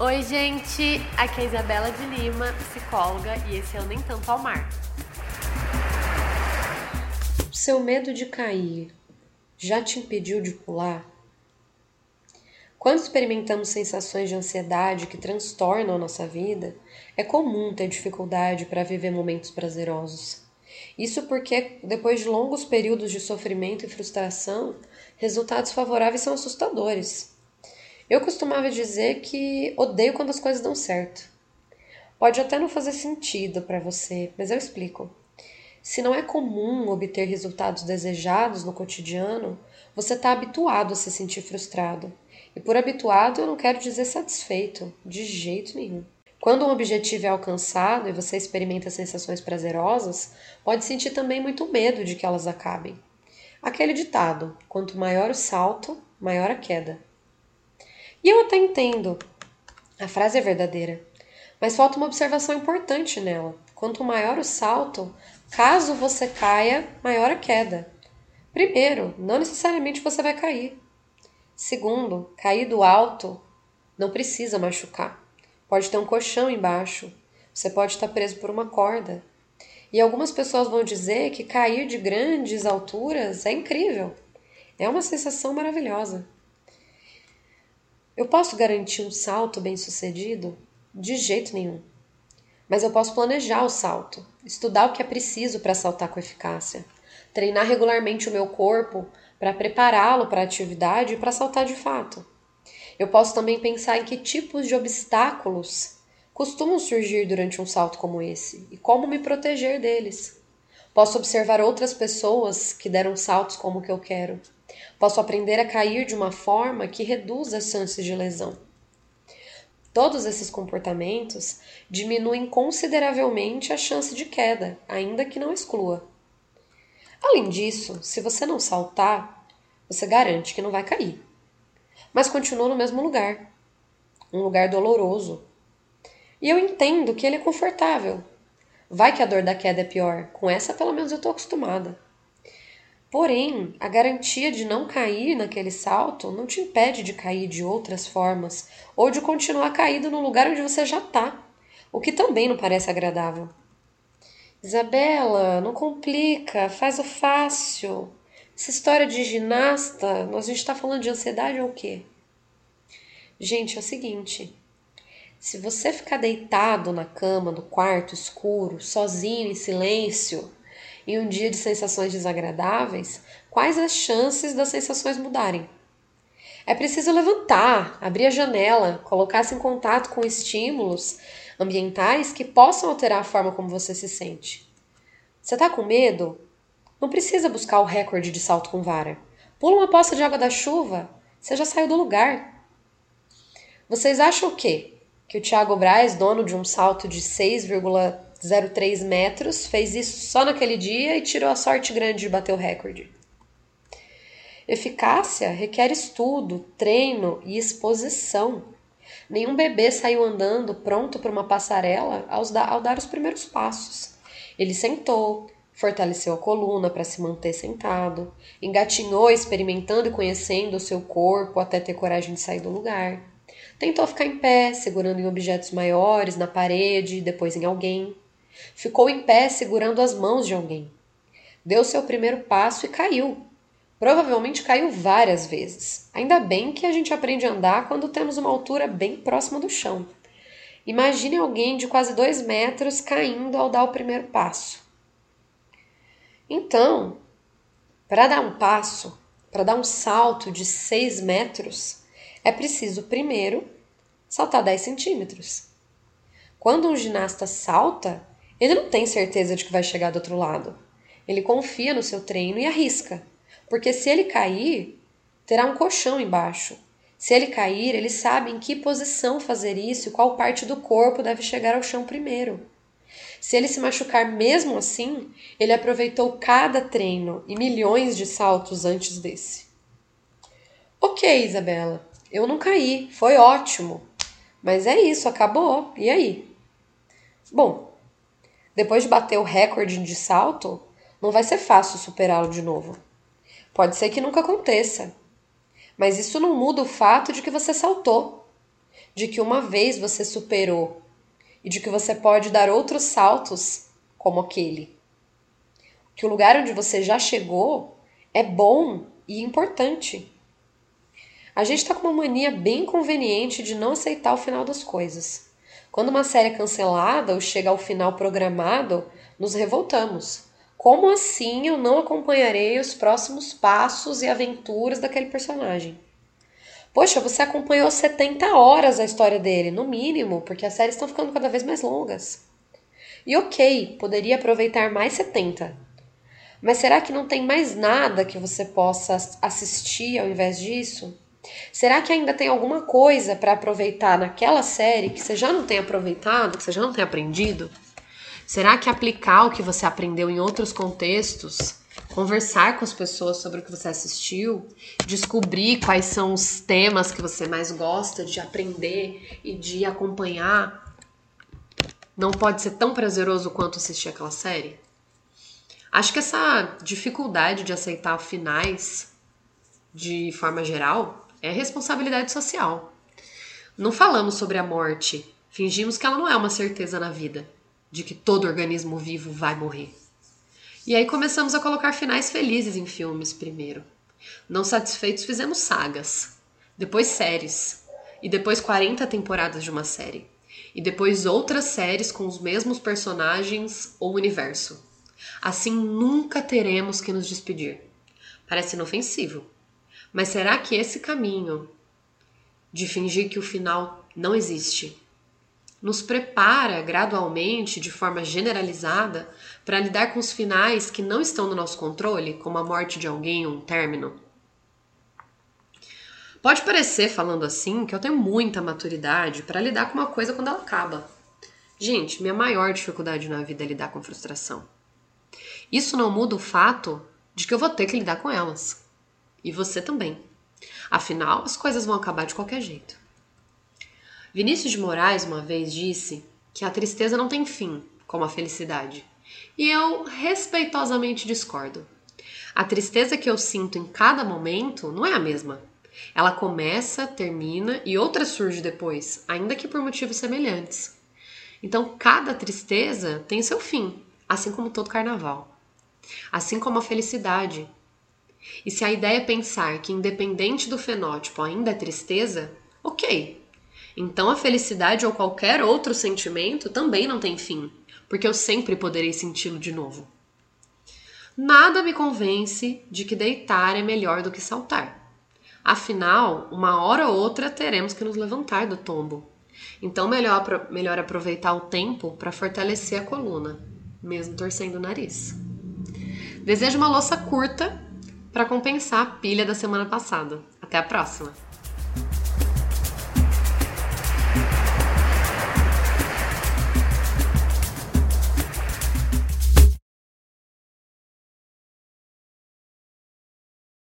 Oi, gente! Aqui é a Isabela de Lima, psicóloga, e esse é o Nem Tanto ao Mar. Seu medo de cair já te impediu de pular? Quando experimentamos sensações de ansiedade que transtornam a nossa vida, é comum ter dificuldade para viver momentos prazerosos. Isso porque, depois de longos períodos de sofrimento e frustração, resultados favoráveis são assustadores. Eu costumava dizer que odeio quando as coisas dão certo. Pode até não fazer sentido para você, mas eu explico. Se não é comum obter resultados desejados no cotidiano, você está habituado a se sentir frustrado. E por habituado eu não quero dizer satisfeito, de jeito nenhum. Quando um objetivo é alcançado e você experimenta sensações prazerosas, pode sentir também muito medo de que elas acabem. Aquele ditado: quanto maior o salto, maior a queda. E eu até entendo. A frase é verdadeira. Mas falta uma observação importante nela. Quanto maior o salto, caso você caia, maior a queda. Primeiro, não necessariamente você vai cair. Segundo, cair do alto não precisa machucar. Pode ter um colchão embaixo. Você pode estar preso por uma corda. E algumas pessoas vão dizer que cair de grandes alturas é incrível. É uma sensação maravilhosa. Eu posso garantir um salto bem-sucedido? De jeito nenhum. Mas eu posso planejar o salto, estudar o que é preciso para saltar com eficácia, treinar regularmente o meu corpo para prepará-lo para a atividade e para saltar de fato. Eu posso também pensar em que tipos de obstáculos costumam surgir durante um salto como esse e como me proteger deles. Posso observar outras pessoas que deram saltos como o que eu quero Posso aprender a cair de uma forma que reduza as chances de lesão. Todos esses comportamentos diminuem consideravelmente a chance de queda, ainda que não exclua. Além disso, se você não saltar, você garante que não vai cair. Mas continua no mesmo lugar um lugar doloroso. E eu entendo que ele é confortável. Vai que a dor da queda é pior, com essa pelo menos eu estou acostumada. Porém, a garantia de não cair naquele salto não te impede de cair de outras formas ou de continuar caído no lugar onde você já está, o que também não parece agradável. Isabela, não complica, faz o fácil. Essa história de ginasta, a gente está falando de ansiedade ou o quê? Gente, é o seguinte: se você ficar deitado na cama, no quarto escuro, sozinho, em silêncio, em um dia de sensações desagradáveis, quais as chances das sensações mudarem? É preciso levantar, abrir a janela, colocar-se em contato com estímulos ambientais que possam alterar a forma como você se sente. Você está com medo? Não precisa buscar o recorde de salto com vara. Pula uma poça de água da chuva, você já saiu do lugar. Vocês acham o quê? Que o Thiago Braz, dono de um salto de 0,3 metros, fez isso só naquele dia e tirou a sorte grande de bater o recorde. Eficácia requer estudo, treino e exposição. Nenhum bebê saiu andando pronto para uma passarela ao dar, os primeiros passos. Ele sentou, fortaleceu a coluna para se manter sentado, engatinhou experimentando e conhecendo o seu corpo até ter coragem de sair do lugar. Tentou ficar em pé, segurando em objetos maiores, na parede, depois em alguém. Ficou em pé segurando as mãos de alguém. Deu seu primeiro passo e caiu. Provavelmente caiu várias vezes. Ainda bem que a gente aprende a andar quando temos uma altura bem próxima do chão. Imagine alguém de quase dois metros caindo ao dar o primeiro passo. Então, para dar um passo, para dar um salto de seis metros, é preciso primeiro saltar 10 centímetros. Quando um ginasta salta, ele não tem certeza de que vai chegar do outro lado. Ele confia no seu treino e arrisca, porque se ele cair, terá um colchão embaixo. Se ele cair, ele sabe em que posição fazer isso e qual parte do corpo deve chegar ao chão primeiro. Se ele se machucar mesmo assim, ele aproveitou cada treino e milhões de saltos antes desse. Ok, Isabela, eu não caí, foi ótimo. Mas é isso, acabou. E aí? Bom, depois de bater o recorde de salto, não vai ser fácil superá-lo de novo. Pode ser que nunca aconteça. Mas isso não muda o fato de que você saltou. de que uma vez você superou e de que você pode dar outros saltos como aquele. Que o lugar onde você já chegou é bom e importante. A gente está com uma mania bem conveniente de não aceitar o final das coisas. Quando uma série é cancelada ou chega ao final programado, nos revoltamos. Como assim eu não acompanharei os próximos passos e aventuras daquele personagem? Poxa, você acompanhou 70 horas a história dele, no mínimo, porque as séries estão ficando cada vez mais longas. E ok, poderia aproveitar mais 70. Mas será que não tem mais nada que você possa assistir ao invés disso? Será que ainda tem alguma coisa para aproveitar naquela série que você já não tem aproveitado, que você já não tem aprendido? Será que aplicar o que você aprendeu em outros contextos, conversar com as pessoas sobre o que você assistiu, descobrir quais são os temas que você mais gosta de aprender e de acompanhar, não pode ser tão prazeroso quanto assistir aquela série? Acho que essa dificuldade de aceitar finais de forma geral é responsabilidade social. Não falamos sobre a morte, fingimos que ela não é uma certeza na vida de que todo organismo vivo vai morrer. E aí começamos a colocar finais felizes em filmes primeiro. Não satisfeitos, fizemos sagas, depois séries, e depois 40 temporadas de uma série, e depois outras séries com os mesmos personagens ou universo. Assim nunca teremos que nos despedir. Parece inofensivo, mas será que esse caminho de fingir que o final não existe nos prepara gradualmente, de forma generalizada, para lidar com os finais que não estão no nosso controle, como a morte de alguém ou um término? Pode parecer, falando assim, que eu tenho muita maturidade para lidar com uma coisa quando ela acaba. Gente, minha maior dificuldade na vida é lidar com frustração. Isso não muda o fato de que eu vou ter que lidar com elas. E você também. Afinal, as coisas vão acabar de qualquer jeito. Vinícius de Moraes uma vez disse que a tristeza não tem fim, como a felicidade. E eu respeitosamente discordo. A tristeza que eu sinto em cada momento não é a mesma. Ela começa, termina e outra surge depois, ainda que por motivos semelhantes. Então, cada tristeza tem seu fim, assim como todo carnaval. Assim como a felicidade. E se a ideia é pensar que, independente do fenótipo, ainda é tristeza, ok, então a felicidade ou qualquer outro sentimento também não tem fim, porque eu sempre poderei senti-lo de novo. Nada me convence de que deitar é melhor do que saltar. Afinal, uma hora ou outra teremos que nos levantar do tombo. Então, melhor, melhor aproveitar o tempo para fortalecer a coluna, mesmo torcendo o nariz. Desejo uma louça curta para compensar a pilha da semana passada. Até a próxima!